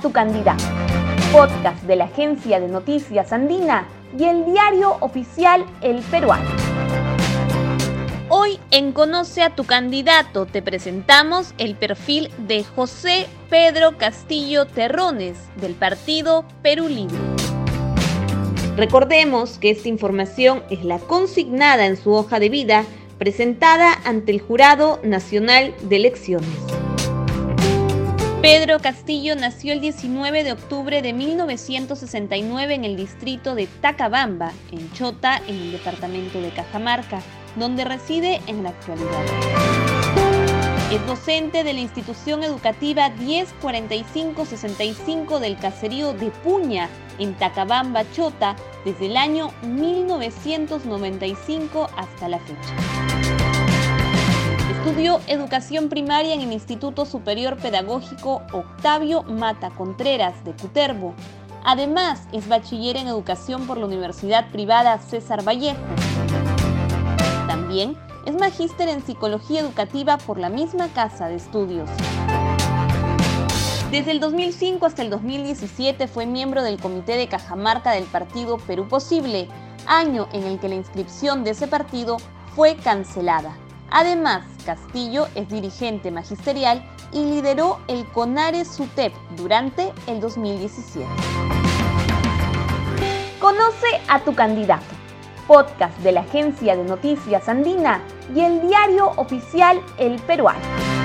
tu candidato. Podcast de la Agencia de Noticias Andina y el diario oficial El Peruano. Hoy en Conoce a tu candidato te presentamos el perfil de José Pedro Castillo Terrones del partido Perú Libre. Recordemos que esta información es la consignada en su hoja de vida presentada ante el Jurado Nacional de Elecciones. Pedro Castillo nació el 19 de octubre de 1969 en el distrito de Tacabamba, en Chota, en el departamento de Cajamarca, donde reside en la actualidad. Es docente de la institución educativa 104565 del caserío de Puña, en Tacabamba, Chota, desde el año 1995 hasta la fecha. Educación primaria en el Instituto Superior Pedagógico Octavio Mata Contreras de Cuterbo. Además, es bachiller en educación por la Universidad Privada César Vallejo. También es magíster en psicología educativa por la misma casa de estudios. Desde el 2005 hasta el 2017 fue miembro del comité de Cajamarca del partido Perú Posible, año en el que la inscripción de ese partido fue cancelada. Además, Castillo es dirigente magisterial y lideró el CONARE SUTEP durante el 2017. Conoce a tu candidato. Podcast de la Agencia de Noticias Andina y el diario oficial El Peruano.